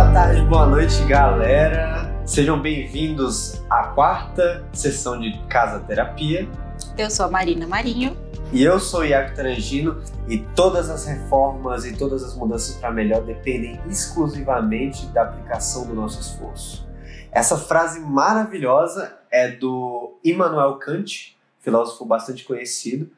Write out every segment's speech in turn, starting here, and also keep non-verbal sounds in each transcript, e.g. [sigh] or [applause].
boa tarde, boa noite, galera. Sejam bem-vindos à quarta sessão de Casa Terapia. Eu sou a Marina Marinho. E eu sou o Iaco Trangino e todas as reformas e todas as mudanças para melhor dependem exclusivamente da aplicação do nosso esforço. Essa frase maravilhosa é do Immanuel Kant, filósofo bastante conhecido,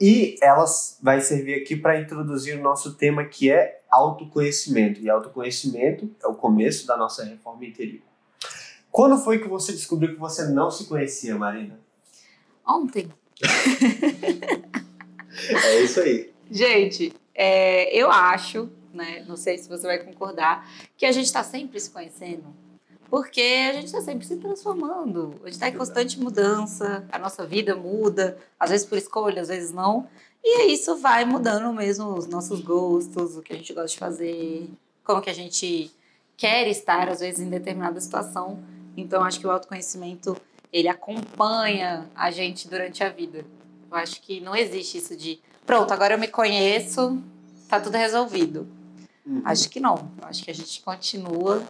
e ela vai servir aqui para introduzir o nosso tema que é autoconhecimento. E autoconhecimento é o começo da nossa reforma interior. Quando foi que você descobriu que você não se conhecia, Marina? Ontem. é isso aí. Gente, é, eu acho, né, não sei se você vai concordar, que a gente está sempre se conhecendo. Porque a gente está sempre se transformando, a gente está em constante mudança, a nossa vida muda, às vezes por escolha, às vezes não. E isso vai mudando mesmo os nossos gostos, o que a gente gosta de fazer, como que a gente quer estar, às vezes, em determinada situação. Então, acho que o autoconhecimento, ele acompanha a gente durante a vida. Eu acho que não existe isso de, pronto, agora eu me conheço, tá tudo resolvido. Uhum. Acho que não. Acho que a gente continua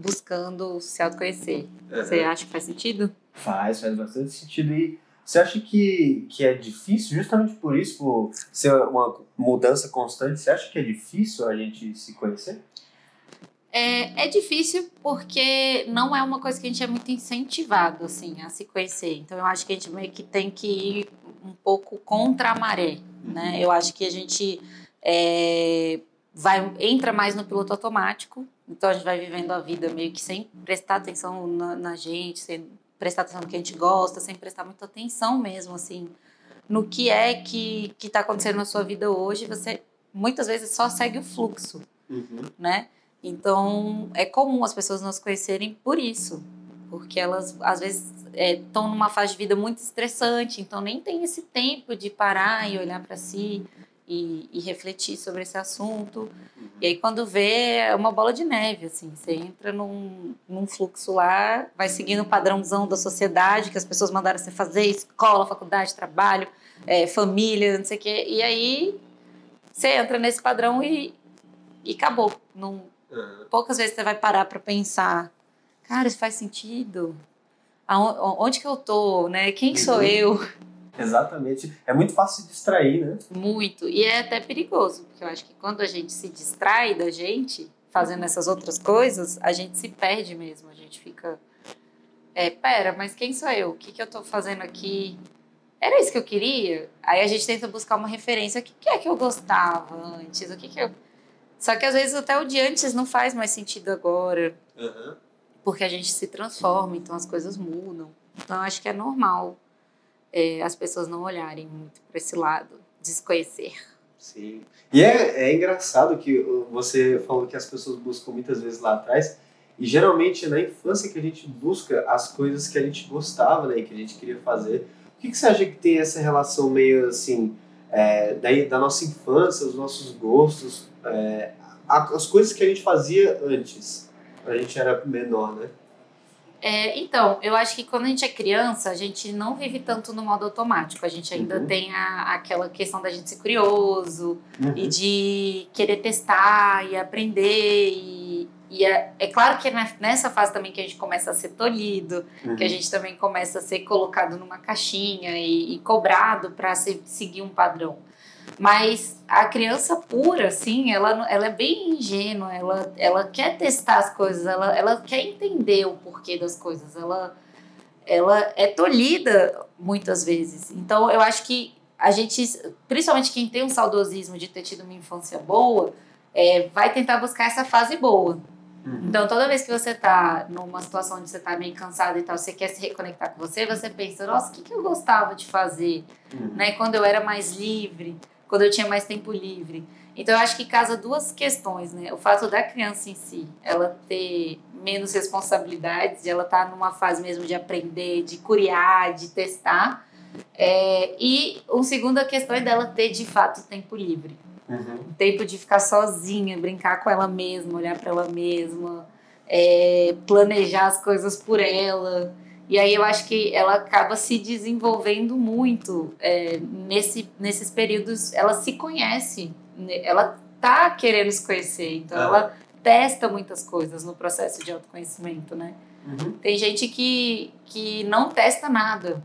buscando se autoconhecer. Uhum. Você acha que faz sentido? Faz, faz bastante sentido. E você acha que, que é difícil, justamente por isso, por ser uma mudança constante, você acha que é difícil a gente se conhecer? É, é difícil porque não é uma coisa que a gente é muito incentivado, assim, a se conhecer. Então, eu acho que a gente meio que tem que ir um pouco contra a maré, né? Eu acho que a gente é, vai, entra mais no piloto automático, então a gente vai vivendo a vida meio que sem prestar atenção na, na gente, sem prestar atenção no que a gente gosta, sem prestar muita atenção mesmo, assim, no que é que está acontecendo na sua vida hoje. Você muitas vezes só segue o fluxo, uhum. né? Então, é comum as pessoas nos conhecerem por isso, porque elas às vezes estão é, numa fase de vida muito estressante, então nem tem esse tempo de parar e olhar para si e, e, refletir sobre esse assunto. Uhum. E aí, quando vê, é uma bola de neve, assim. Você entra num, num fluxo lá, vai seguindo o padrãozão da sociedade que as pessoas mandaram você fazer, escola, faculdade, trabalho, é, família, não sei o quê. E aí, você entra nesse padrão e, e acabou. Não, uhum. Poucas vezes você vai parar para pensar, cara, isso faz sentido? Aonde que eu tô, né? Quem sou uhum. eu? Exatamente. É muito fácil se distrair, né? Muito. E é até perigoso, porque eu acho que quando a gente se distrai da gente, fazendo essas outras coisas, a gente se perde mesmo. A gente fica. É, pera, mas quem sou eu? O que, que eu tô fazendo aqui? Era isso que eu queria? Aí a gente tenta buscar uma referência. O que, que é que eu gostava antes? O que, que eu. Só que às vezes até o de antes não faz mais sentido agora. Uhum. Porque a gente se transforma, então as coisas mudam. Então eu acho que é normal é, as pessoas não olharem muito para esse lado, desconhecer. Sim. E é, é engraçado que você falou que as pessoas buscam muitas vezes lá atrás, e geralmente é na infância que a gente busca as coisas que a gente gostava, né, que a gente queria fazer. O que, que você acha que tem essa relação meio assim, é, da, da nossa infância, os nossos gostos, é, as coisas que a gente fazia antes, a gente era menor, né? É, então, eu acho que quando a gente é criança, a gente não vive tanto no modo automático. A gente ainda uhum. tem a, aquela questão da gente ser curioso uhum. e de querer testar e aprender. E, e é, é, claro que é nessa fase também que a gente começa a ser tolhido, uhum. que a gente também começa a ser colocado numa caixinha e, e cobrado para seguir um padrão. Mas a criança pura, assim, ela, ela é bem ingênua, ela, ela quer testar as coisas, ela, ela quer entender o porquê das coisas, ela, ela é tolhida muitas vezes. Então, eu acho que a gente, principalmente quem tem um saudosismo de ter tido uma infância boa, é, vai tentar buscar essa fase boa. Uhum. Então, toda vez que você tá numa situação onde você tá meio cansado e tal, você quer se reconectar com você, você pensa, nossa, o que, que eu gostava de fazer, uhum. né? Quando eu era mais livre quando eu tinha mais tempo livre. Então, eu acho que casa duas questões, né? O fato da criança em si, ela ter menos responsabilidades, ela estar tá numa fase mesmo de aprender, de curiar, de testar. É, e uma segunda questão é dela ter, de fato, tempo livre. Uhum. Tempo de ficar sozinha, brincar com ela mesma, olhar para ela mesma, é, planejar as coisas por ela. E aí eu acho que ela acaba se desenvolvendo muito é, nesse, nesses períodos. Ela se conhece, né? ela tá querendo se conhecer. Então ela testa muitas coisas no processo de autoconhecimento, né? Uhum. Tem gente que, que não testa nada.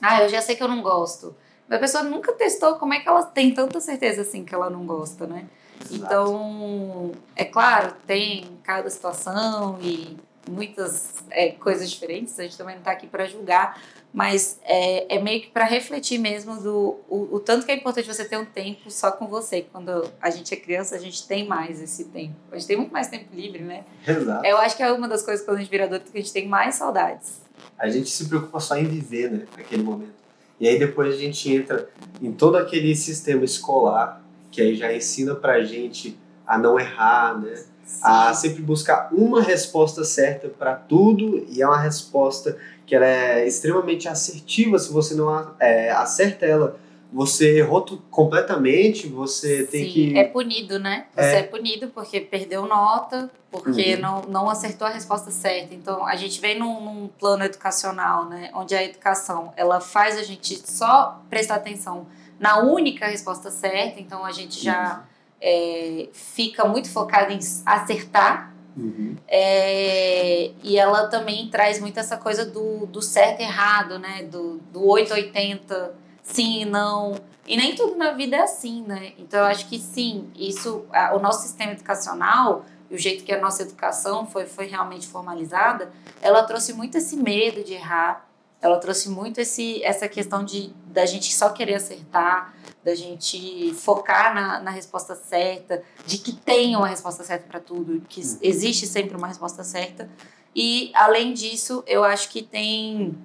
Ah, eu já sei que eu não gosto. Mas a pessoa nunca testou como é que ela tem tanta certeza assim que ela não gosta, né? Exato. Então, é claro, tem cada situação e muitas é, coisas diferentes, a gente também não está aqui para julgar, mas é, é meio que para refletir mesmo do o, o, tanto que é importante você ter um tempo só com você. Quando a gente é criança, a gente tem mais esse tempo. A gente tem muito mais tempo livre, né? Exato. Eu acho que é uma das coisas quando a gente vira adulto que a gente tem mais saudades. A gente se preocupa só em viver, né, naquele momento. E aí depois a gente entra em todo aquele sistema escolar que aí já ensina pra gente a não errar, né? A sempre buscar uma resposta certa para tudo e é uma resposta que ela é extremamente assertiva. Se você não é, acerta ela, você errou completamente, você tem Sim, que. É punido, né? Você é, é punido porque perdeu nota, porque uhum. não, não acertou a resposta certa. Então, a gente vem num, num, plano educacional, né? Onde a educação ela faz a gente só prestar atenção na única resposta certa. Então, a gente já. Uhum é, fica muito focada em acertar. Uhum. É, e ela também traz muito essa coisa do, do certo e errado, né? Do, do 880, sim e não. E nem tudo na vida é assim, né? Então eu acho que sim, isso, a, o nosso sistema educacional e o jeito que a nossa educação foi, foi realmente formalizada, ela trouxe muito esse medo de errar, ela trouxe muito esse, essa questão de da gente só querer acertar, da gente focar na, na resposta certa, de que tem uma resposta certa para tudo, que uhum. existe sempre uma resposta certa. E, além disso, eu acho que tem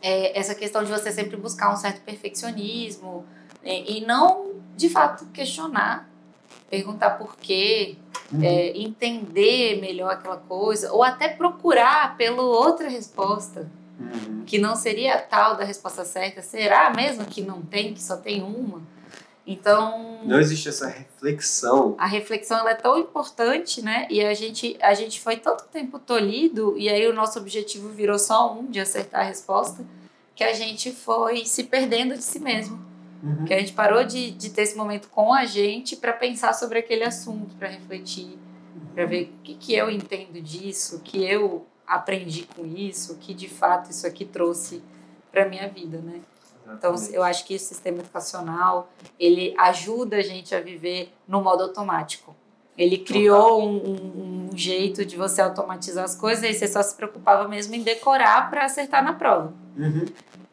é, essa questão de você sempre buscar um certo perfeccionismo é, e não, de fato, questionar, perguntar por quê, uhum. é, entender melhor aquela coisa, ou até procurar pela outra resposta uhum. que não seria tal da resposta certa. Será mesmo que não tem, que só tem uma? Então. Não existe essa reflexão. A reflexão ela é tão importante, né? E a gente, a gente foi tanto tempo tolhido, e aí o nosso objetivo virou só um de acertar a resposta, que a gente foi se perdendo de si mesmo. Uhum. Que a gente parou de, de ter esse momento com a gente para pensar sobre aquele assunto, para refletir, para ver o que, que eu entendo disso, o que eu aprendi com isso, o que de fato isso aqui trouxe para minha vida, né? Então, eu acho que o sistema educacional, ele ajuda a gente a viver no modo automático. Ele criou um, um, um jeito de você automatizar as coisas e você só se preocupava mesmo em decorar para acertar na prova. Uhum.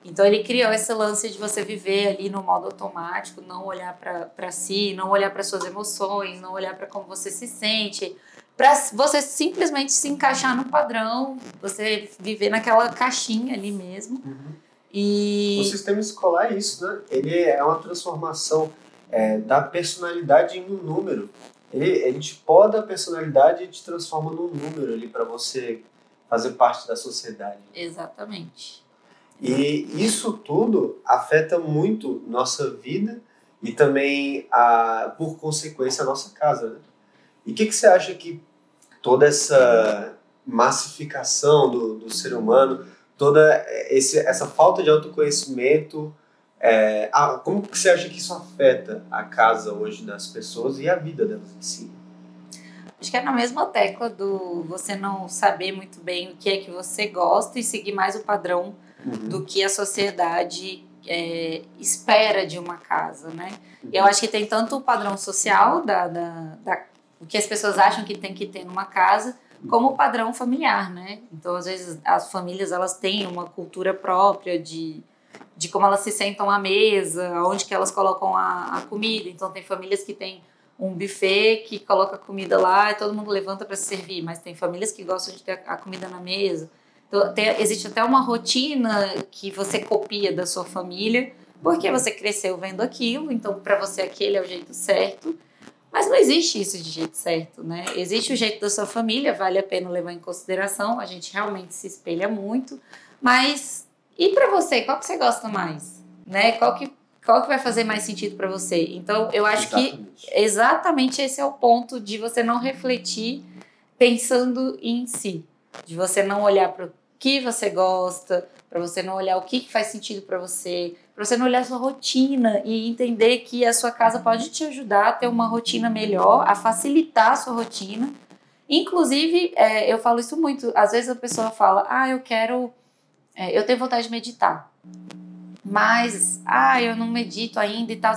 Então, ele criou esse lance de você viver ali no modo automático, não olhar para si, não olhar para suas emoções, não olhar para como você se sente, para você simplesmente se encaixar no padrão, você viver naquela caixinha ali mesmo. Uhum. E... O sistema escolar é isso, né? Ele é uma transformação é, da personalidade em um número. Ele, ele te poda a personalidade e te transforma num número ali para você fazer parte da sociedade. Exatamente. E isso tudo afeta muito nossa vida e também, a, por consequência, a nossa casa. Né? E o que, que você acha que toda essa massificação do, do ser humano, toda esse, essa falta de autoconhecimento, é, a, como que você acha que isso afeta a casa hoje das pessoas e a vida delas em si? Acho que é na mesma tecla do você não saber muito bem o que é que você gosta e seguir mais o padrão uhum. do que a sociedade é, espera de uma casa, né? Uhum. Eu acho que tem tanto o padrão social da, da, da o que as pessoas acham que tem que ter numa casa, como padrão familiar, né? Então, às vezes, as famílias elas têm uma cultura própria de, de como elas se sentam à mesa, onde que elas colocam a, a comida. Então, tem famílias que têm um buffet que coloca a comida lá e todo mundo levanta para se servir, mas tem famílias que gostam de ter a comida na mesa. Então, tem, existe até uma rotina que você copia da sua família, porque você cresceu vendo aquilo, então para você aquele é o jeito certo. Mas não existe isso de jeito certo, né? Existe o jeito da sua família, vale a pena levar em consideração, a gente realmente se espelha muito, mas e para você, qual que você gosta mais? Né? Qual que qual que vai fazer mais sentido para você? Então, eu acho exatamente. que exatamente esse é o ponto de você não refletir pensando em si, de você não olhar para que você gosta, para você não olhar o que, que faz sentido para você, para você não olhar a sua rotina e entender que a sua casa pode te ajudar a ter uma rotina melhor, a facilitar a sua rotina. Inclusive, é, eu falo isso muito. Às vezes a pessoa fala, ah, eu quero, é, eu tenho vontade de meditar, mas, ah, eu não medito ainda e tal.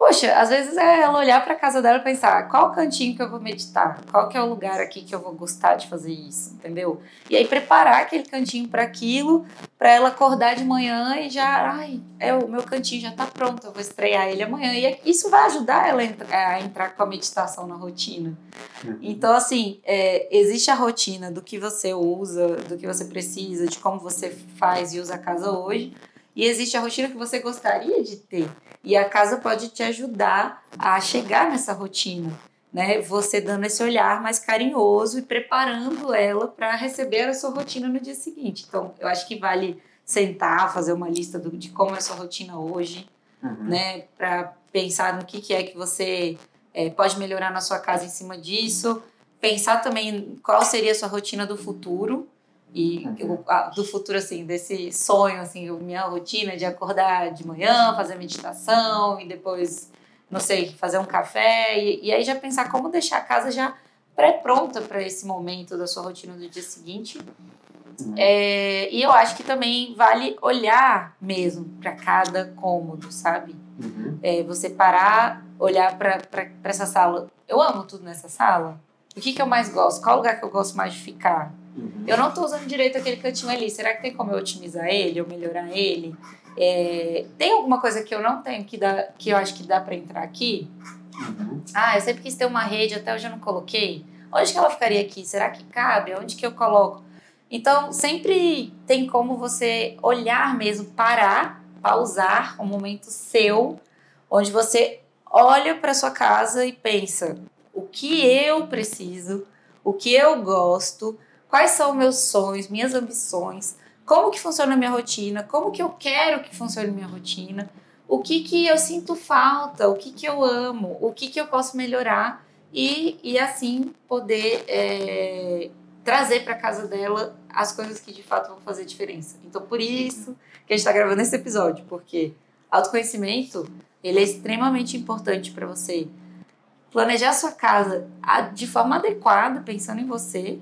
Poxa, às vezes é ela olhar para casa dela e pensar, qual cantinho que eu vou meditar? Qual que é o lugar aqui que eu vou gostar de fazer isso, entendeu? E aí preparar aquele cantinho para aquilo, para ela acordar de manhã e já, ai, é o meu cantinho já tá pronto, eu vou estrear ele amanhã. E isso vai ajudar ela a entrar com a meditação na rotina. Uhum. Então, assim, é, existe a rotina do que você usa, do que você precisa, de como você faz e usa a casa hoje, e existe a rotina que você gostaria de ter. E a casa pode te ajudar a chegar nessa rotina, né? Você dando esse olhar mais carinhoso e preparando ela para receber a sua rotina no dia seguinte. Então, eu acho que vale sentar, fazer uma lista do, de como é a sua rotina hoje, uhum. né? Para pensar no que, que é que você é, pode melhorar na sua casa em cima disso. Pensar também qual seria a sua rotina do futuro e eu, do futuro, assim, desse sonho, assim, minha rotina de acordar de manhã, fazer meditação e depois, não sei, fazer um café. E, e aí já pensar como deixar a casa já pré-pronta para esse momento da sua rotina do dia seguinte. Uhum. É, e eu acho que também vale olhar mesmo para cada cômodo, sabe? Uhum. É, você parar, olhar para essa sala. Eu amo tudo nessa sala. O que, que eu mais gosto? Qual lugar que eu gosto mais de ficar? Uhum. Eu não estou usando direito aquele cantinho ali. Será que tem como eu otimizar ele ou melhorar ele? É, tem alguma coisa que eu não tenho que, dá, que eu acho que dá para entrar aqui? Uhum. Ah, eu sempre quis ter uma rede, até hoje eu não coloquei. Onde que ela ficaria aqui? Será que cabe? Onde que eu coloco? Então, sempre tem como você olhar mesmo, parar, pausar um momento seu, onde você olha para sua casa e pensa: o que eu preciso, o que eu gosto, quais são meus sonhos, minhas ambições, como que funciona a minha rotina, como que eu quero que funcione a minha rotina, o que que eu sinto falta, o que que eu amo, o que que eu posso melhorar? E, e assim poder é, trazer para casa dela as coisas que de fato vão fazer diferença. Então por isso que a gente está gravando esse episódio, porque autoconhecimento ele é extremamente importante para você planejar sua casa de forma adequada, pensando em você,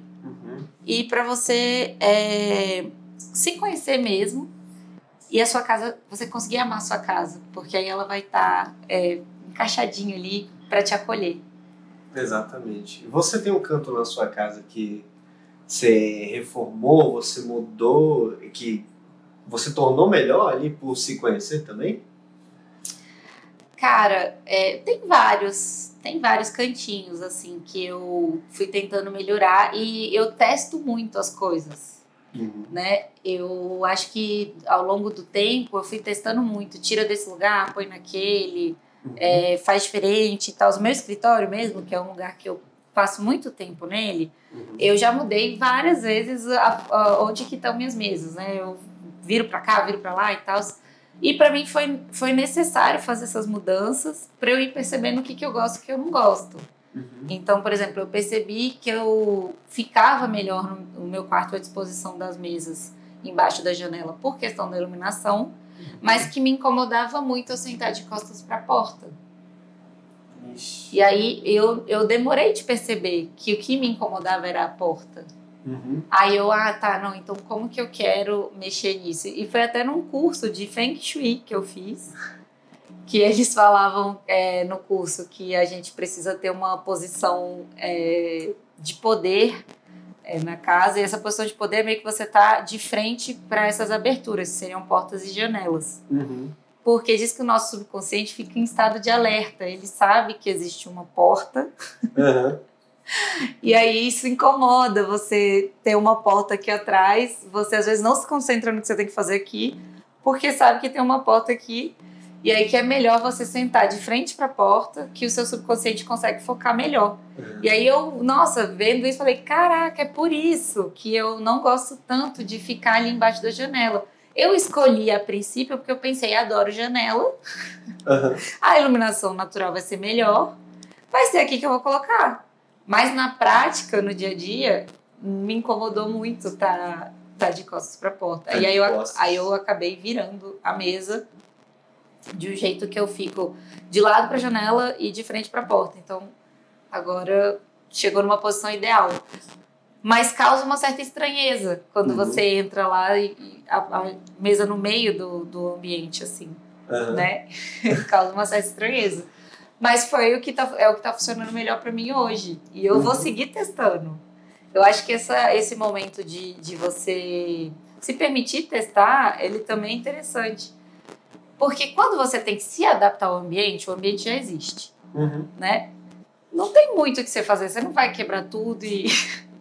e para você é, se conhecer mesmo e a sua casa, você conseguir amar a sua casa, porque aí ela vai estar tá, é, ali para te acolher. Exatamente. Você tem um canto na sua casa que você reformou, você mudou, que você tornou melhor ali por se conhecer também? Cara, é, tem vários tem vários cantinhos assim que eu fui tentando melhorar e eu testo muito as coisas. Uhum. Né? Eu acho que ao longo do tempo eu fui testando muito, tira desse lugar, põe naquele, uhum. é, faz diferente e tal. O meu escritório mesmo, que é um lugar que eu passo muito tempo nele, uhum. eu já mudei várias vezes a, a, onde que estão minhas mesas, né? Eu viro para cá, viro para lá e tal. E para mim foi, foi necessário fazer essas mudanças para eu ir percebendo o que, que eu gosto e o que eu não gosto. Uhum. Então, por exemplo, eu percebi que eu ficava melhor no, meu quarto à disposição das mesas embaixo da janela por questão da iluminação, uhum. mas que me incomodava muito eu sentar de costas para a porta. Ixi. E aí eu, eu demorei de perceber que o que me incomodava era a porta. Uhum. Aí eu, ah, tá, não, então como que eu quero mexer nisso? E foi até num curso de Feng Shui que eu fiz, que eles falavam é, no curso que a gente precisa ter uma posição é, de poder é, na casa, e essa posição de poder é meio que você tá de frente para essas aberturas, que seriam portas e janelas. Uhum. Porque diz que o nosso subconsciente fica em estado de alerta, ele sabe que existe uma porta. Uhum. E aí isso incomoda você ter uma porta aqui atrás, você às vezes não se concentra no que você tem que fazer aqui, porque sabe que tem uma porta aqui. E aí que é melhor você sentar de frente para a porta, que o seu subconsciente consegue focar melhor. Uhum. E aí eu, nossa, vendo isso, falei, caraca, é por isso que eu não gosto tanto de ficar ali embaixo da janela. Eu escolhi a princípio porque eu pensei, adoro janela. Uhum. [laughs] A iluminação natural vai ser melhor. Vai ser aqui que eu vou colocar. Mas na prática, no dia a dia, me incomodou muito tá tá de costas para a porta. Tá e aí eu, aí eu acabei virando a mesa de um jeito que eu fico de lado para a janela e de frente para a porta. Então, agora chegou numa posição ideal. Mas causa uma certa estranheza quando uhum. você entra lá e, e a, a, mesa no meio do, do ambiente, assim, uhum. né? [laughs] causa uma certa estranheza. Mas foi o que tá, é o que está funcionando melhor para mim hoje. E eu uhum. vou seguir testando. Eu acho que essa, esse momento de, de você se permitir testar, ele também é interessante. Porque quando você tem que se adaptar ao ambiente, o ambiente já existe, uhum. né? Não tem muito o que você fazer. Você não vai quebrar tudo e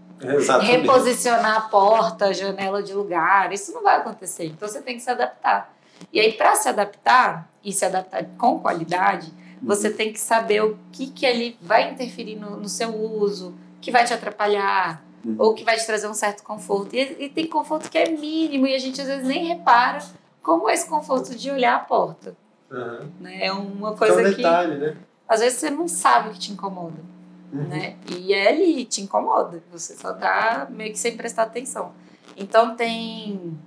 [laughs] reposicionar a porta, a janela de lugar. Isso não vai acontecer. Então você tem que se adaptar. E aí, para se adaptar e se adaptar com qualidade, você tem que saber o que, que ele vai interferir no, no seu uso, que vai te atrapalhar, uhum. ou que vai te trazer um certo conforto. E, e, tem conforto que é mínimo e a gente às vezes nem repara como é esse conforto de olhar a porta. Uhum. Né? É uma coisa é um detalhe, que. Né? Às vezes você não sabe o que te incomoda. Uhum. Né? E é ali te incomoda. Você só tá meio que sem prestar atenção. Então tem.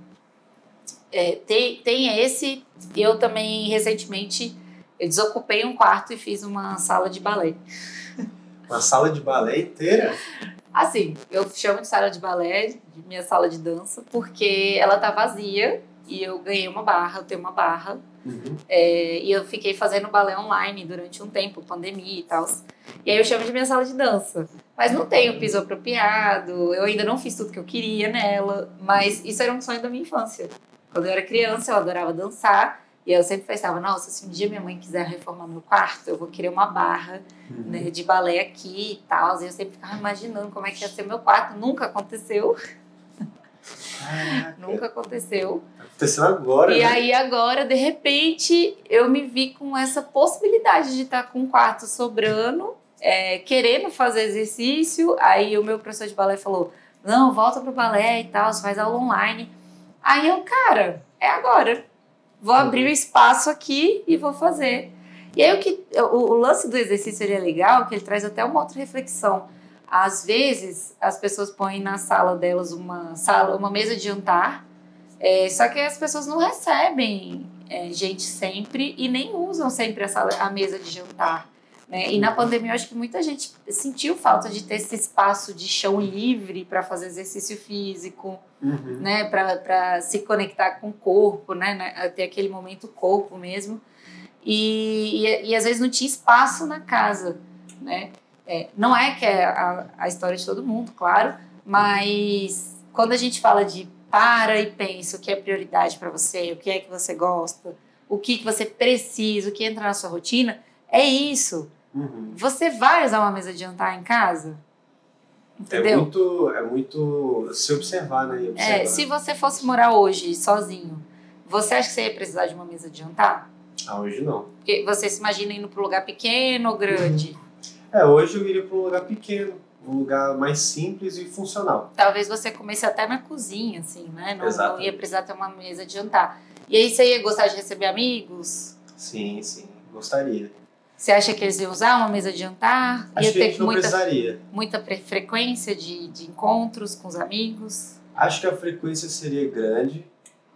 É, tem, tem esse. Eu também recentemente eu desocupei um quarto e fiz uma sala de balé. Uma sala de balé inteira? Assim, eu chamo de sala de balé, de minha sala de dança, porque ela tá vazia e eu ganhei uma barra, eu tenho uma barra. Uhum. É, e eu fiquei fazendo balé online durante um tempo, pandemia e tal. E aí eu chamo de minha sala de dança. Mas não tenho piso apropriado, eu ainda não fiz tudo que eu queria nela, mas isso era um sonho da minha infância. Quando eu era criança, eu adorava dançar. E eu sempre pensava, nossa, se um dia minha mãe quiser reformar meu quarto, eu vou querer uma barra uhum. né, de balé aqui e tal. E eu sempre ficava imaginando como é que ia ser meu quarto. Nunca aconteceu. Nunca aconteceu. Tá acontecendo agora. E né? aí agora, de repente, eu me vi com essa possibilidade de estar com um quarto sobrando, é, querendo fazer exercício. Aí o meu professor de balé falou: não, volta pro balé e tal, você faz aula online. Aí eu, cara, é agora Vou abrir o espaço aqui e vou fazer. E aí o, que, o, o lance do exercício seria legal, que ele traz até uma outra reflexão. Às vezes as pessoas põem na sala delas uma sala, uma mesa de jantar, é, só que as pessoas não recebem é, gente sempre e nem usam sempre a, sala, a mesa de jantar. Né? E na pandemia, eu acho que muita gente sentiu falta de ter esse espaço de chão livre para fazer exercício físico, uhum. né? para se conectar com o corpo, né? ter aquele momento corpo mesmo. E, e, e, às vezes não tinha espaço na casa. Né? É, não é que é a, a história de todo mundo, claro, mas quando a gente fala de para e pensa o que é prioridade para você, o que é que você gosta, o que, que você precisa, o que entra na sua rotina, é isso. Uhum. Você vai usar uma mesa de jantar em casa? É Entendeu? É muito, é muito se observar, né? Observar. É, se você fosse morar hoje sozinho, você acha que você ia precisar de uma mesa de jantar? Ah, hoje não. Porque você se imagina indo para um lugar pequeno ou grande? [laughs] É, hoje eu iria para um lugar pequeno, um lugar mais simples e funcional. Talvez você comece até na cozinha, assim, né? Não, não ia precisar ter uma mesa de jantar. E aí você ia gostar de receber amigos? Sim, sim, gostaria. Você acha que eles iam usar uma mesa de jantar? Acho Ia ter muita, precisaria. muita frequência de, de encontros com os amigos? Acho que a frequência seria grande,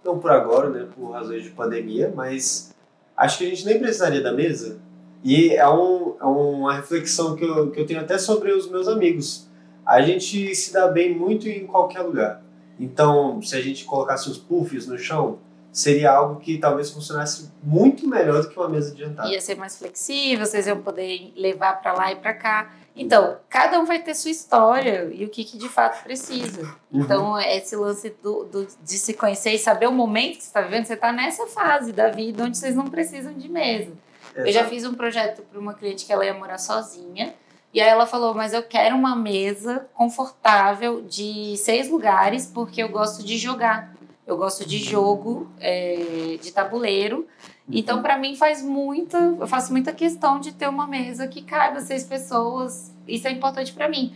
não por agora, né, por razões de pandemia, mas acho que a gente nem precisaria da mesa. E é, um, é uma reflexão que eu, que eu tenho até sobre os meus amigos. A gente se dá bem muito em qualquer lugar. Então, se a gente colocasse os puffs no chão, seria algo que talvez funcionasse muito melhor do que uma mesa de jantar. Ia ser mais flexível, vocês iam poder levar para lá e para cá. Então, cada um vai ter sua história e o que, que de fato precisa. Uhum. Então, esse lance do, do, de se conhecer e saber o momento que você está vivendo, você está nessa fase da vida onde vocês não precisam de mesa. Exato. Eu já fiz um projeto para uma cliente que ela ia morar sozinha. E aí ela falou, mas eu quero uma mesa confortável de seis lugares, porque eu gosto de jogar. Eu gosto de jogo, é, de tabuleiro. Então, para mim, faz muita. Eu faço muita questão de ter uma mesa que caiba seis pessoas. Isso é importante para mim.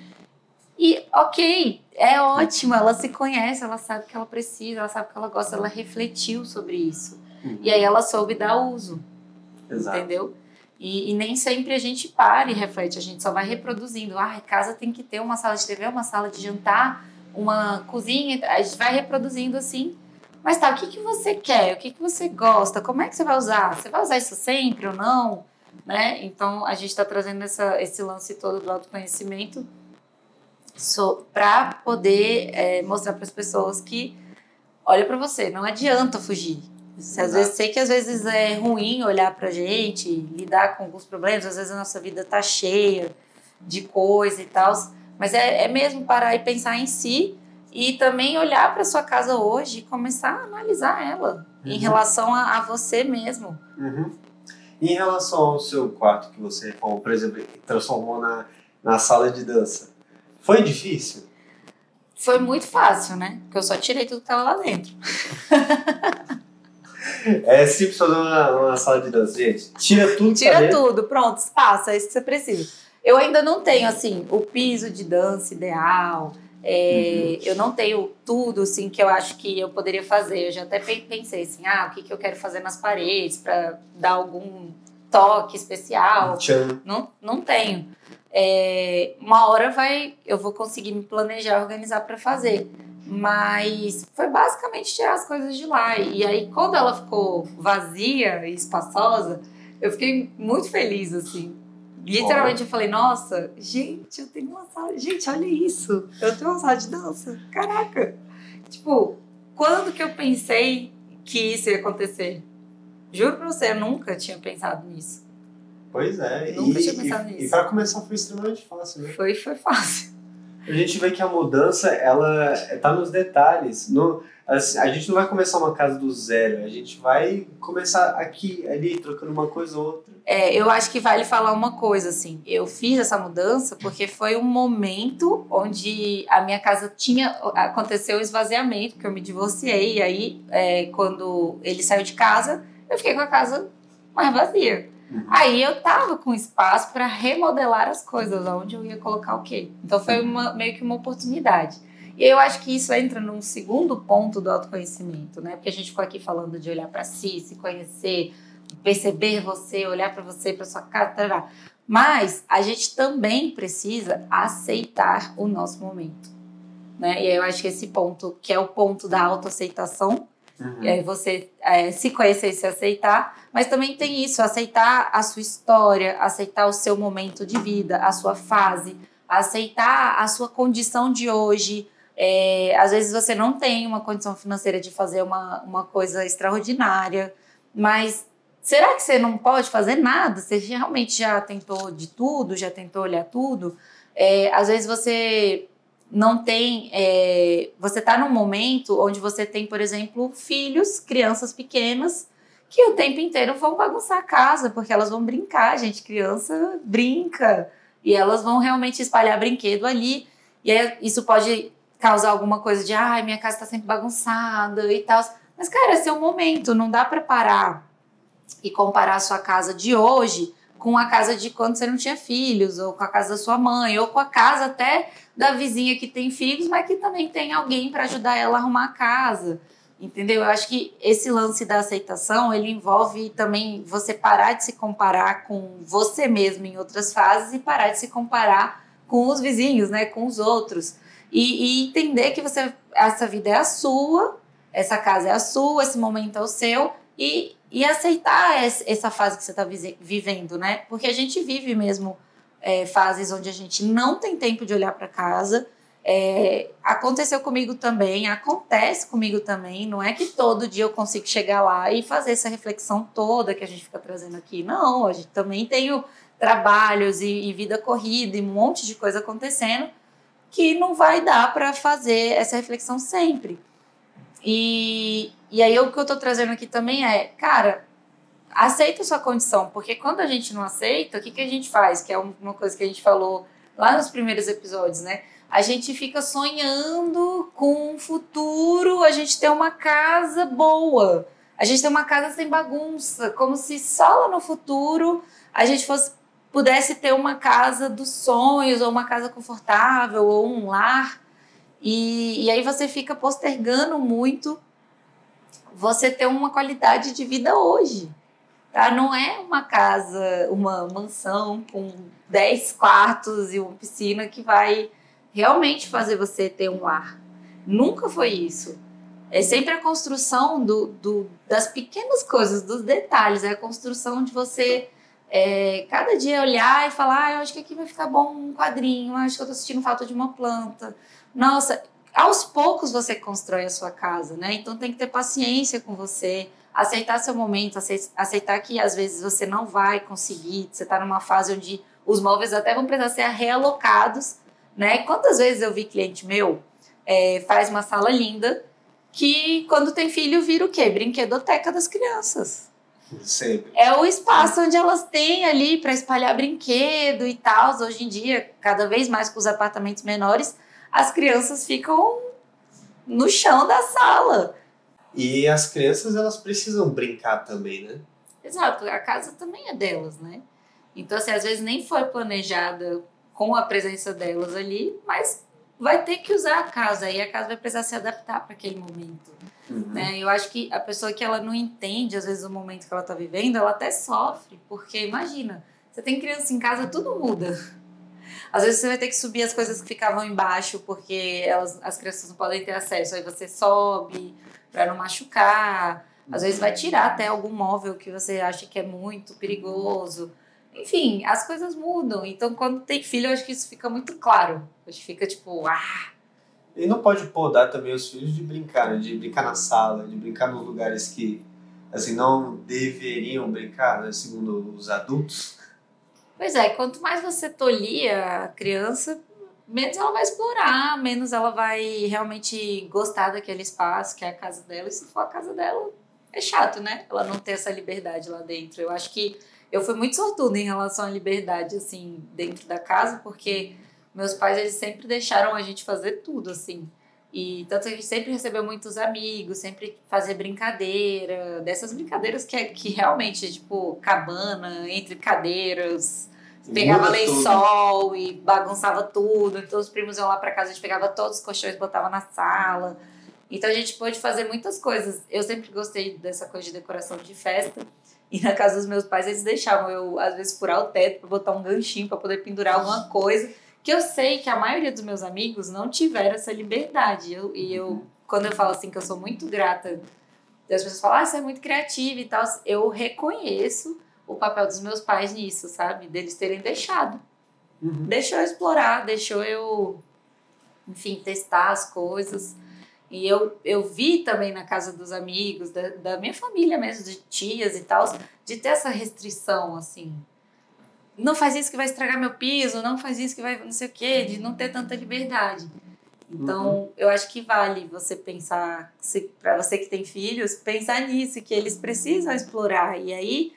E, ok, é ótimo, ela se conhece, ela sabe o que ela precisa, ela sabe o que ela gosta, ela refletiu sobre isso. Uhum. E aí ela soube dar uso. Exato. Entendeu? E, e, nem sempre a gente para e reflete, a gente só vai reproduzindo. Ah, casa tem que ter uma sala de TV, uma sala de jantar, uma cozinha, a gente vai reproduzindo assim. Mas tá, o que, que você quer? O que, que você gosta? Como é que você vai usar? Você vai usar isso sempre ou não? Né? Então, a gente está trazendo essa, esse lance todo do autoconhecimento so, para poder é, mostrar para as pessoas que, olha para você, não adianta fugir. Se, às vezes, sei que às vezes é ruim olhar para gente, lidar com alguns problemas, às vezes a nossa vida tá cheia de coisa e tal, mas é, é mesmo parar e pensar em si e também olhar para sua casa hoje e começar a analisar ela uhum. em relação a, a você mesmo. Uhum. Em relação ao seu quarto que você, por exemplo, transformou na, na sala de dança, foi difícil? Foi muito fácil, né? Porque eu só tirei tudo que estava lá dentro. [laughs] É simples fazer uma, uma, sala de dança, gente. Tira tudo. Tira tudo, pronto, espaço, é isso que você precisa. Eu ainda não tenho, assim, o piso de dança ideal. É, uhum. Eu não tenho tudo, assim, que eu acho que eu poderia fazer. Eu já até pensei, assim, ah, o que, que eu quero fazer nas paredes para dar algum toque especial. Não, não tenho. É, uma hora vai, eu vou conseguir me planejar, organizar para fazer. Mas foi basicamente tirar as coisas de lá. E aí, quando ela ficou vazia e espaçosa, eu fiquei muito feliz, assim. Literalmente, eu falei, nossa, gente, eu tenho uma sala. Gente, olha isso. Eu tenho uma sala de dança. Caraca. Tipo, quando que eu pensei que isso ia acontecer? Juro pra você, eu nunca tinha pensado nisso. Pois é. nunca e, tinha pensado e, nisso. E pra começar foi extremamente fácil, né? Foi, foi fácil a gente vê que a mudança ela está nos detalhes. No, assim, a gente não vai começar uma casa do zero, a gente vai começar aqui, ali, trocando uma coisa ou outra. É, eu acho que vale falar uma coisa assim. Eu fiz essa mudança porque foi um momento onde a minha casa tinha aconteceu o esvaziamento, porque eu me divorciei e aí é, quando ele saiu de casa, eu fiquei com a casa mais vazia. Uhum. Aí eu tava com espaço para remodelar as coisas, onde eu ia colocar o quê. Então foi uma, meio que uma oportunidade. E eu acho que isso entra num segundo ponto do autoconhecimento, né? Porque a gente ficou aqui falando de olhar para si, se conhecer, perceber você, olhar para você, para sua casa, tarará. mas a gente também precisa aceitar o nosso momento, né? E eu acho que esse ponto, que é o ponto da autoaceitação, Uhum. É você é, se conhecer e se aceitar, mas também tem isso, aceitar a sua história, aceitar o seu momento de vida, a sua fase, aceitar a sua condição de hoje. É, às vezes você não tem uma condição financeira de fazer uma, uma coisa extraordinária, mas será que você não pode fazer nada? Você realmente já tentou de tudo, já tentou olhar tudo? É, às vezes você não tem. É, você está num momento onde você tem, por exemplo, filhos, crianças pequenas, que o tempo inteiro vão bagunçar a casa, porque elas vão brincar, gente. Criança brinca. E elas vão realmente espalhar brinquedo ali. E aí, isso pode causar alguma coisa de, ai, ah, minha casa está sempre bagunçada e tal. Mas, cara, esse é o momento, não dá para parar e comparar a sua casa de hoje com a casa de quando você não tinha filhos, ou com a casa da sua mãe, ou com a casa até da vizinha que tem filhos, mas que também tem alguém para ajudar ela a arrumar a casa. Entendeu? Eu acho que esse lance da aceitação, ele envolve também você parar de se comparar com você mesmo em outras fases e parar de se comparar com os vizinhos, né, com os outros. E, e entender que você essa vida é a sua, essa casa é a sua, esse momento é o seu e e aceitar essa fase que você está vivendo, né? Porque a gente vive mesmo é, fases onde a gente não tem tempo de olhar para casa. É, aconteceu comigo também, acontece comigo também. Não é que todo dia eu consigo chegar lá e fazer essa reflexão toda que a gente fica trazendo aqui. Não, a gente também tem trabalhos e, e vida corrida e um monte de coisa acontecendo que não vai dar para fazer essa reflexão sempre. E, e aí o que eu tô trazendo aqui também é, cara, aceita a sua condição, porque quando a gente não aceita, o que, que a gente faz? Que é uma coisa que a gente falou lá nos primeiros episódios, né? A gente fica sonhando com um futuro, a gente tem uma casa boa, a gente tem uma casa sem bagunça, como se só lá no futuro a gente fosse pudesse ter uma casa dos sonhos, ou uma casa confortável, ou um lar. E, e aí você fica postergando muito você ter uma qualidade de vida hoje. Tá? Não é uma casa, uma mansão com 10 quartos e uma piscina que vai realmente fazer você ter um ar. Nunca foi isso. É sempre a construção do, do, das pequenas coisas, dos detalhes. É a construção de você é, cada dia olhar e falar: ah, eu acho que aqui vai ficar bom um quadrinho, acho que eu tô sentindo falta de uma planta. Nossa, aos poucos você constrói a sua casa, né? Então tem que ter paciência com você, aceitar seu momento, aceitar que às vezes você não vai conseguir, você está numa fase onde os móveis até vão precisar ser realocados, né? Quantas vezes eu vi cliente meu é, faz uma sala linda que quando tem filho vira o quê? Brinquedoteca das crianças. Sempre. É o espaço onde elas têm ali para espalhar brinquedo e tal. Hoje em dia, cada vez mais com os apartamentos menores, as crianças ficam no chão da sala. E as crianças, elas precisam brincar também, né? Exato, a casa também é delas, né? Então, assim, às vezes nem foi planejada com a presença delas ali, mas vai ter que usar a casa e a casa vai precisar se adaptar para aquele momento. Uhum. Né? Eu acho que a pessoa que ela não entende, às vezes, o momento que ela está vivendo, ela até sofre, porque imagina, você tem criança em casa, tudo muda. Às vezes você vai ter que subir as coisas que ficavam embaixo, porque elas, as crianças não podem ter acesso, aí você sobe para não machucar. Às vezes vai tirar até algum móvel que você acha que é muito perigoso. Enfim, as coisas mudam. Então, quando tem filho, eu acho que isso fica muito claro. Acho que fica tipo, ah, e não pode podar também os filhos de brincar, né? de brincar na sala, de brincar nos lugares que assim não deveriam brincar, né? segundo os adultos. Pois é, quanto mais você tolia a criança, menos ela vai explorar, menos ela vai realmente gostar daquele espaço que é a casa dela. E se for a casa dela, é chato, né? Ela não ter essa liberdade lá dentro. Eu acho que eu fui muito sortuda em relação à liberdade, assim, dentro da casa, porque meus pais, eles sempre deixaram a gente fazer tudo, assim. E tanto que a gente sempre recebeu muitos amigos, sempre fazer brincadeira, dessas brincadeiras que, é, que realmente, tipo, cabana, entre cadeiras, pegava lençol e bagunçava tudo. Então os primos iam lá para casa, a gente pegava todos os colchões e botava na sala. Então a gente pôde fazer muitas coisas. Eu sempre gostei dessa coisa de decoração de festa. E na casa dos meus pais, eles deixavam eu, às vezes, furar o teto para botar um ganchinho para poder pendurar alguma coisa. Que eu sei que a maioria dos meus amigos não tiveram essa liberdade. Eu, e eu, quando eu falo assim que eu sou muito grata, as pessoas falam, ah, você é muito criativa e tal, eu reconheço o papel dos meus pais nisso, sabe? Deles terem deixado. Uhum. Deixou eu explorar, deixou eu, enfim, testar as coisas. E eu, eu vi também na casa dos amigos, da, da minha família mesmo, de tias e tal, de ter essa restrição, assim não faz isso que vai estragar meu piso, não faz isso que vai não sei o quê, de não ter tanta liberdade. Então, uhum. eu acho que vale você pensar, para você que tem filhos, pensar nisso, que eles precisam explorar. E aí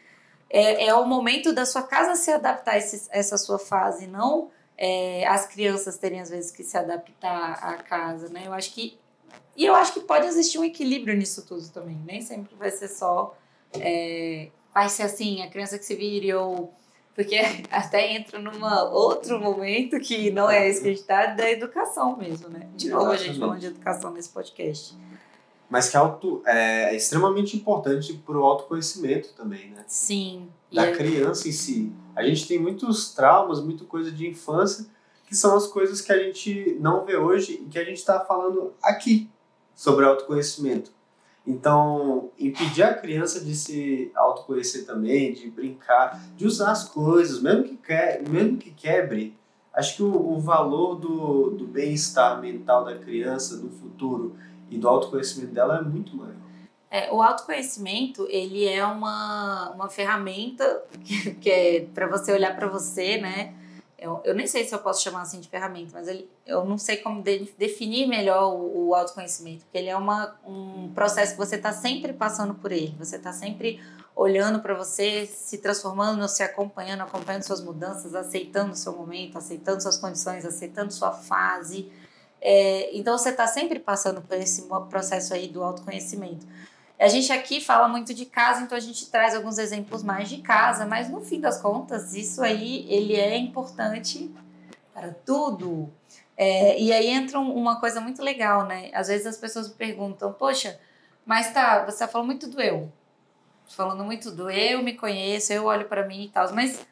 é, é o momento da sua casa se adaptar a esse, essa sua fase, não é, as crianças terem às vezes que se adaptar à casa, né? Eu acho que. E eu acho que pode existir um equilíbrio nisso tudo também. Nem sempre vai ser só. É, vai ser assim, a criança que se vire ou porque [laughs] até entra num outro momento que não é esse que a gente está, da educação mesmo, né? De novo a gente falando de educação nesse podcast. Mas que auto, é, é extremamente importante para o autoconhecimento também, né? Sim. Da e criança em si. A gente tem muitos traumas, muita coisa de infância, que são as coisas que a gente não vê hoje e que a gente está falando aqui sobre autoconhecimento. Então, impedir a criança de se autoconhecer também, de brincar, de usar as coisas, mesmo que, que, mesmo que quebre, acho que o, o valor do, do bem-estar mental da criança, do futuro e do autoconhecimento dela é muito maior. É, o autoconhecimento, ele é uma, uma ferramenta [laughs] que, que é para você olhar para você, né? Eu, eu nem sei se eu posso chamar assim de ferramenta, mas ele, eu não sei como de, definir melhor o, o, autoconhecimento, porque ele é uma, um processo que você está sempre passando por ele, você está sempre olhando para você, se transformando, se acompanhando, acompanhando suas mudanças, aceitando o seu momento, aceitando suas condições, aceitando sua fase. É, então você está sempre passando por esse processo aí do autoconhecimento. A gente aqui fala muito de casa, então a gente traz alguns exemplos mais de casa, mas no fim das contas, isso aí ele é importante para tudo. É, e aí entra uma coisa muito legal, né? Às vezes as pessoas perguntam, poxa, mas tá, você tá falando muito do eu. Falando muito do eu, me conheço, eu olho para mim e tal, mas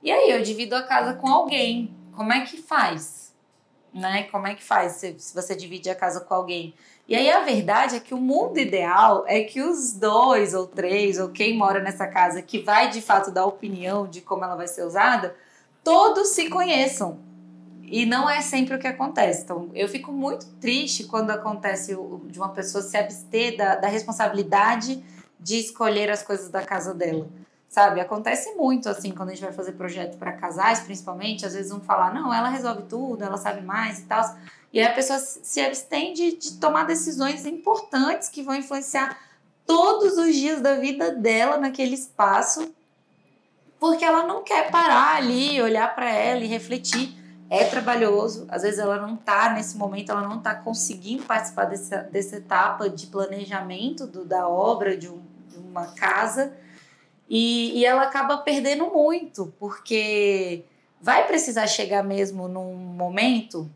e aí eu divido a casa com alguém, como é que faz? Né? Como é que faz se, se você divide a casa com alguém? E aí a verdade é que o mundo ideal é que os dois ou três, ou quem mora nessa casa, que vai de fato dar opinião de como ela vai ser usada, todos se conheçam. E não é sempre o que acontece. Então, eu fico muito triste quando acontece de uma pessoa se abster da, da responsabilidade de escolher as coisas da casa dela. Sabe? Acontece muito assim quando a gente vai fazer projeto para casais, principalmente. Às vezes vão falar, não, ela resolve tudo, ela sabe mais e tal. E aí a pessoa se abstém de, de tomar decisões importantes que vão influenciar todos os dias da vida dela naquele espaço, porque ela não quer parar ali, olhar para ela e refletir. É trabalhoso, às vezes ela não está nesse momento, ela não está conseguindo participar dessa, dessa etapa de planejamento do, da obra de, um, de uma casa e, e ela acaba perdendo muito, porque vai precisar chegar mesmo num momento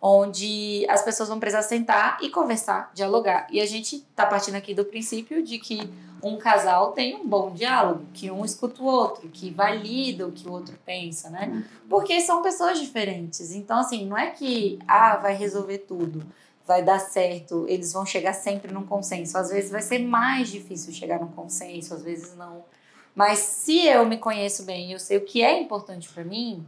onde as pessoas vão precisar sentar e conversar, dialogar. E a gente está partindo aqui do princípio de que um casal tem um bom diálogo, que um escuta o outro, que valida o que o outro pensa, né? Porque são pessoas diferentes. Então, assim, não é que, ah, vai resolver tudo, vai dar certo, eles vão chegar sempre num consenso. Às vezes vai ser mais difícil chegar num consenso, às vezes não. Mas se eu me conheço bem e eu sei o que é importante para mim,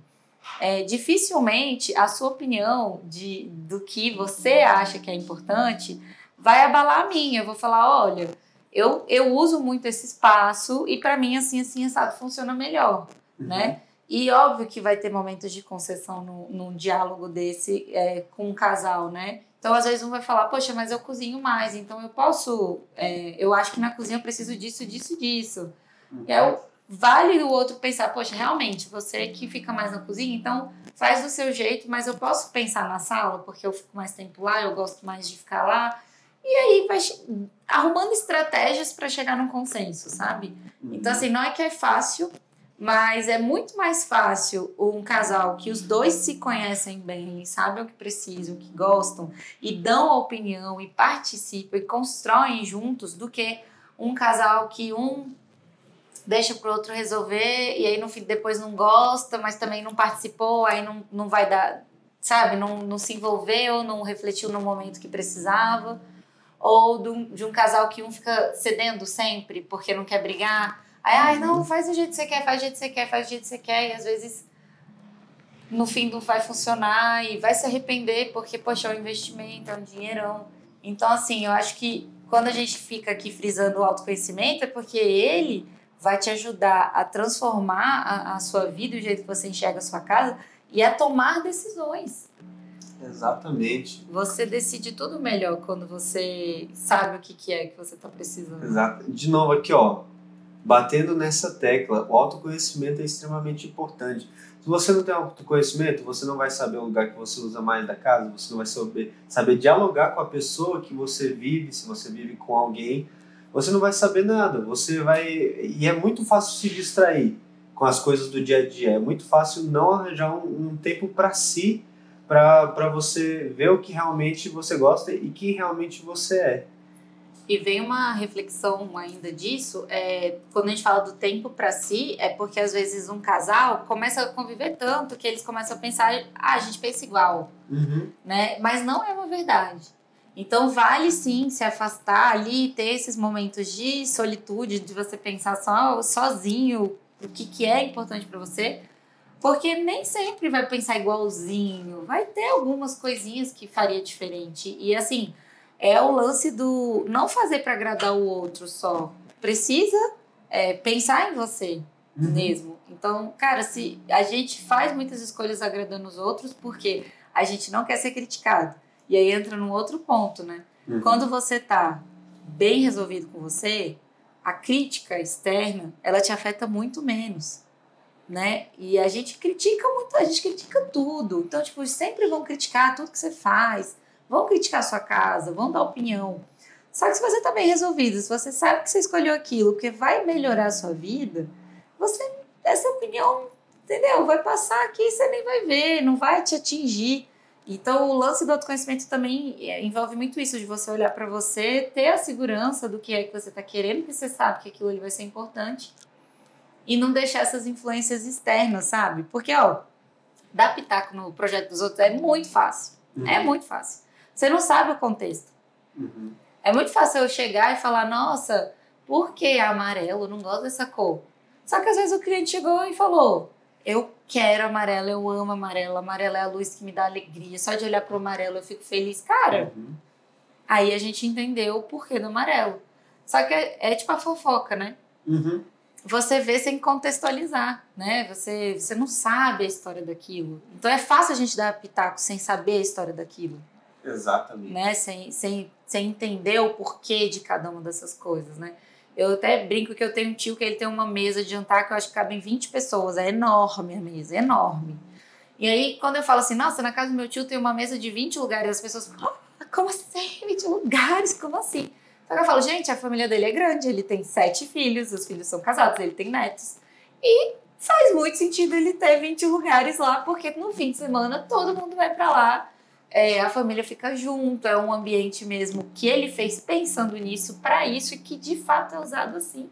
é, dificilmente a sua opinião de, do que você acha que é importante vai abalar a minha. Eu vou falar, olha, eu, eu uso muito esse espaço e para mim assim, assim, sabe, funciona melhor, uhum. né? E óbvio que vai ter momentos de concessão no, num diálogo desse é, com um casal, né? Então, às vezes, um vai falar, poxa, mas eu cozinho mais, então eu posso. É, eu acho que na cozinha eu preciso disso, disso, disso. E aí, vale o outro pensar, poxa, realmente, você que fica mais na cozinha, então faz do seu jeito, mas eu posso pensar na sala, porque eu fico mais tempo lá, eu gosto mais de ficar lá. E aí vai arrumando estratégias para chegar num consenso, sabe? Então, assim, não é que é fácil, mas é muito mais fácil um casal que os dois se conhecem bem, sabem o que precisam, o que gostam, e dão a opinião, e participam, e constroem juntos, do que um casal que um deixa pro outro resolver e aí no fim depois não gosta, mas também não participou, aí não, não vai dar, sabe, não, não se envolveu, não refletiu no momento que precisava. Ou de um, de um casal que um fica cedendo sempre porque não quer brigar. Aí, ai, não, faz do jeito que você quer, faz do jeito que você quer, faz do jeito que você quer, e às vezes no fim não vai funcionar e vai se arrepender porque, poxa, é um investimento, é um dinheirão. Então, assim, eu acho que quando a gente fica aqui frisando o autoconhecimento é porque ele vai te ajudar a transformar a, a sua vida, o jeito que você enxerga a sua casa e a tomar decisões. Exatamente. Você decide tudo melhor quando você sabe o que, que é que você está precisando. Exato. De novo aqui, ó, batendo nessa tecla, o autoconhecimento é extremamente importante. Se você não tem autoconhecimento, você não vai saber o lugar que você usa mais da casa, você não vai saber, saber dialogar com a pessoa que você vive, se você vive com alguém, você não vai saber nada. Você vai. E é muito fácil se distrair com as coisas do dia a dia. É muito fácil não arranjar um, um tempo para si, para você ver o que realmente você gosta e que realmente você é. E vem uma reflexão ainda disso, é, quando a gente fala do tempo para si, é porque às vezes um casal começa a conviver tanto que eles começam a pensar, ah, a gente pensa igual, uhum. né? Mas não é uma verdade. Então vale sim se afastar ali, ter esses momentos de solitude, de você pensar só sozinho o que, que é importante para você, porque nem sempre vai pensar igualzinho, vai ter algumas coisinhas que faria diferente. E assim, é o lance do não fazer para agradar o outro só. Precisa é, pensar em você uhum. mesmo. Então, cara, se a gente faz muitas escolhas agradando os outros porque a gente não quer ser criticado e aí entra num outro ponto, né? Uhum. Quando você tá bem resolvido com você, a crítica externa, ela te afeta muito menos, né? E a gente critica muito, a gente critica tudo. Então, tipo, sempre vão criticar tudo que você faz, vão criticar a sua casa, vão dar opinião. Só que se você tá bem resolvido, se você sabe que você escolheu aquilo porque vai melhorar a sua vida, você essa opinião, entendeu? Vai passar aqui, você nem vai ver, não vai te atingir. Então, o lance do autoconhecimento também é, envolve muito isso, de você olhar para você, ter a segurança do que é que você está querendo, que você sabe que aquilo ali vai ser importante, e não deixar essas influências externas, sabe? Porque, ó, dar pitaco no projeto dos outros é muito fácil. Uhum. É muito fácil. Você não sabe o contexto. Uhum. É muito fácil eu chegar e falar, nossa, por que amarelo? Não gosto dessa cor. Só que às vezes o cliente chegou e falou, eu quero amarelo, eu amo amarelo, amarelo é a luz que me dá alegria. Só de olhar pro amarelo eu fico feliz. Cara, uhum. aí a gente entendeu o porquê do amarelo. Só que é, é tipo a fofoca, né? Uhum. Você vê sem contextualizar, né? Você, você não sabe a história daquilo. Então é fácil a gente dar pitaco sem saber a história daquilo. Exatamente. Né? Sem, sem, sem entender o porquê de cada uma dessas coisas, né? Eu até brinco que eu tenho um tio que ele tem uma mesa de jantar que eu acho que cabem 20 pessoas. É enorme a mesa, é enorme. E aí, quando eu falo assim, nossa, na casa do meu tio tem uma mesa de 20 lugares, as pessoas falam, oh, como assim? 20 lugares? Como assim? Então eu falo, gente, a família dele é grande, ele tem sete filhos, os filhos são casados, ele tem netos. E faz muito sentido ele ter 20 lugares lá, porque no fim de semana todo mundo vai para lá é, a família fica junto, é um ambiente mesmo que ele fez pensando nisso, para isso e que de fato é usado assim.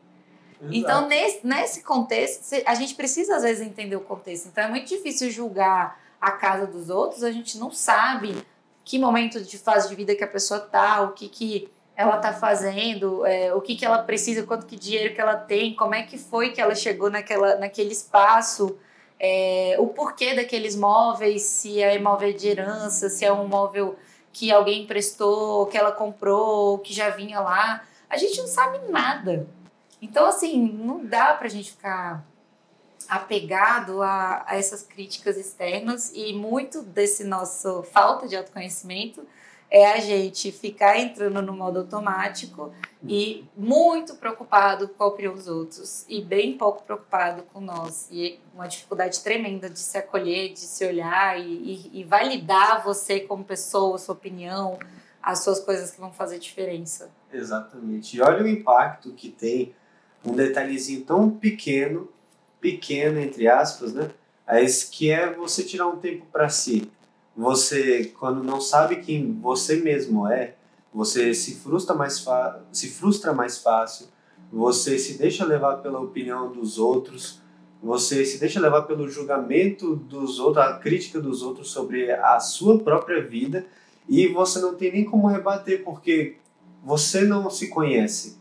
Exato. Então, nesse, nesse contexto, a gente precisa às vezes entender o contexto. Então, é muito difícil julgar a casa dos outros, a gente não sabe que momento de fase de vida que a pessoa tá, o que, que ela tá fazendo, é, o que, que ela precisa, quanto que dinheiro que ela tem, como é que foi que ela chegou naquela, naquele espaço é, o porquê daqueles móveis, se é imóvel de herança, se é um móvel que alguém emprestou, que ela comprou, que já vinha lá. A gente não sabe nada. Então, assim, não dá para a gente ficar apegado a, a essas críticas externas e muito desse nosso falta de autoconhecimento é a gente ficar entrando no modo automático e muito preocupado com opinião dos outros e bem pouco preocupado com nós. E uma dificuldade tremenda de se acolher, de se olhar e, e, e validar você como pessoa, sua opinião, as suas coisas que vão fazer diferença. Exatamente. E olha o impacto que tem um detalhezinho tão pequeno, pequeno entre aspas, né? Que é você tirar um tempo para si você quando não sabe quem você mesmo é, você se frustra mais se frustra mais fácil, você se deixa levar pela opinião dos outros, você se deixa levar pelo julgamento dos outros, a crítica dos outros sobre a sua própria vida e você não tem nem como rebater porque você não se conhece.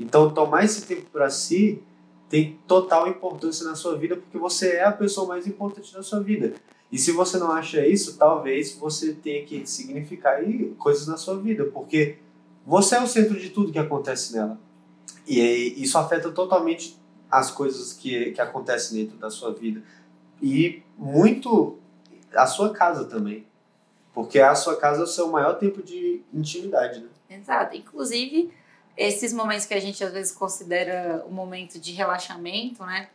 Então tomar esse tempo para si tem total importância na sua vida porque você é a pessoa mais importante da sua vida. E se você não acha isso, talvez você tenha que significar coisas na sua vida, porque você é o centro de tudo que acontece nela. E isso afeta totalmente as coisas que, que acontecem dentro da sua vida. E muito a sua casa também. Porque a sua casa é o seu maior tempo de intimidade, né? Exato. Inclusive, esses momentos que a gente às vezes considera um momento de relaxamento, né?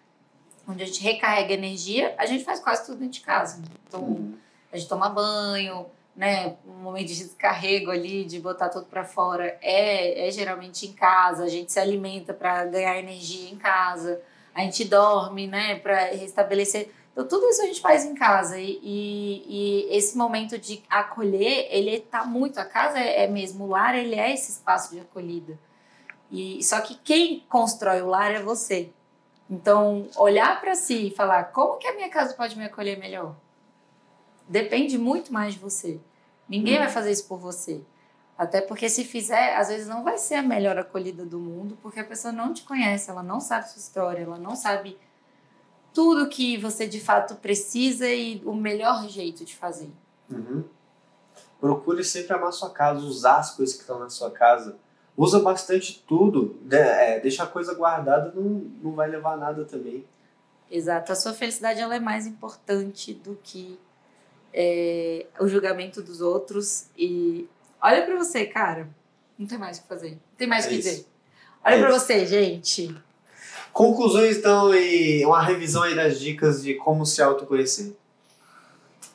Onde a gente recarrega energia, a gente faz quase tudo dentro de casa. Então, uhum. a gente toma banho, né? Um momento de descarrego ali, de botar tudo para fora, é, é geralmente em casa. A gente se alimenta para ganhar energia em casa. A gente dorme, né? Para restabelecer. Então, tudo isso a gente faz em casa. E, e, e, esse momento de acolher, ele tá muito. A casa é, é mesmo o lar, ele é esse espaço de acolhida. E só que quem constrói o lar é você. Então, olhar para si e falar como que a minha casa pode me acolher melhor, depende muito mais de você. Ninguém vai fazer isso por você. Até porque se fizer, às vezes não vai ser a melhor acolhida do mundo, porque a pessoa não te conhece, ela não sabe sua história, ela não sabe tudo que você de fato precisa e o melhor jeito de fazer. Uhum. Procure sempre amar sua casa, usar as coisas que estão na sua casa usa bastante tudo, né? é, deixa a coisa guardada não, não vai levar a nada também. Exato, a sua felicidade ela é mais importante do que é, o julgamento dos outros e olha para você, cara, não tem mais o que fazer, não tem mais o é que dizer. Olha é para você, gente. Conclusões então e uma revisão aí das dicas de como se autoconhecer.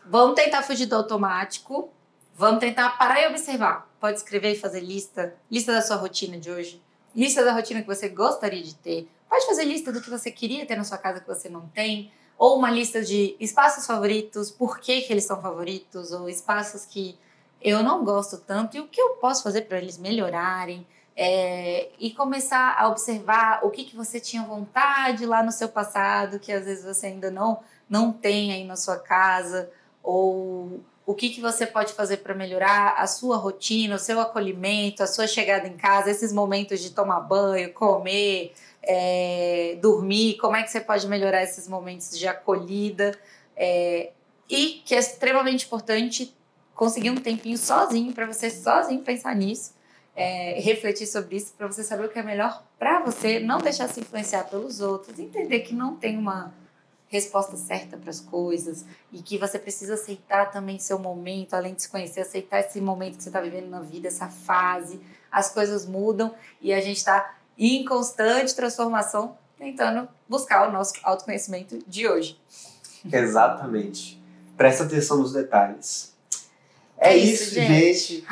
Vamos tentar fugir do automático, vamos tentar parar e observar pode escrever e fazer lista, lista da sua rotina de hoje, lista da rotina que você gostaria de ter. Pode fazer lista do que você queria ter na sua casa que você não tem, ou uma lista de espaços favoritos, por que, que eles são favoritos, ou espaços que eu não gosto tanto e o que eu posso fazer para eles melhorarem. É, e começar a observar o que, que você tinha vontade lá no seu passado, que às vezes você ainda não, não tem aí na sua casa, ou o que, que você pode fazer para melhorar a sua rotina, o seu acolhimento, a sua chegada em casa, esses momentos de tomar banho, comer, é, dormir, como é que você pode melhorar esses momentos de acolhida. É, e que é extremamente importante conseguir um tempinho sozinho para você sozinho pensar nisso, é, refletir sobre isso, para você saber o que é melhor para você, não deixar se influenciar pelos outros, entender que não tem uma resposta certa para as coisas e que você precisa aceitar também seu momento, além de se conhecer, aceitar esse momento que você está vivendo na vida, essa fase. As coisas mudam e a gente está em constante transformação, tentando buscar o nosso autoconhecimento de hoje. Exatamente. Presta atenção nos detalhes. É, é isso, isso, gente. gente.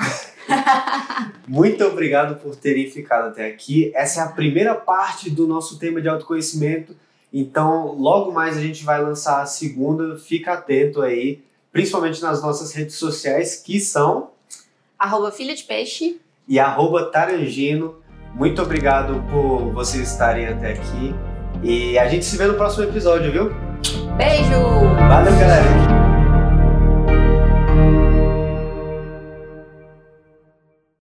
[laughs] Muito obrigado por terem ficado até aqui. Essa é a primeira parte do nosso tema de autoconhecimento. Então, logo mais a gente vai lançar a segunda. Fica atento aí, principalmente nas nossas redes sociais, que são arroba filha de peixe e arroba tarangino. Muito obrigado por vocês estarem até aqui. E a gente se vê no próximo episódio, viu? Beijo! Valeu, galera!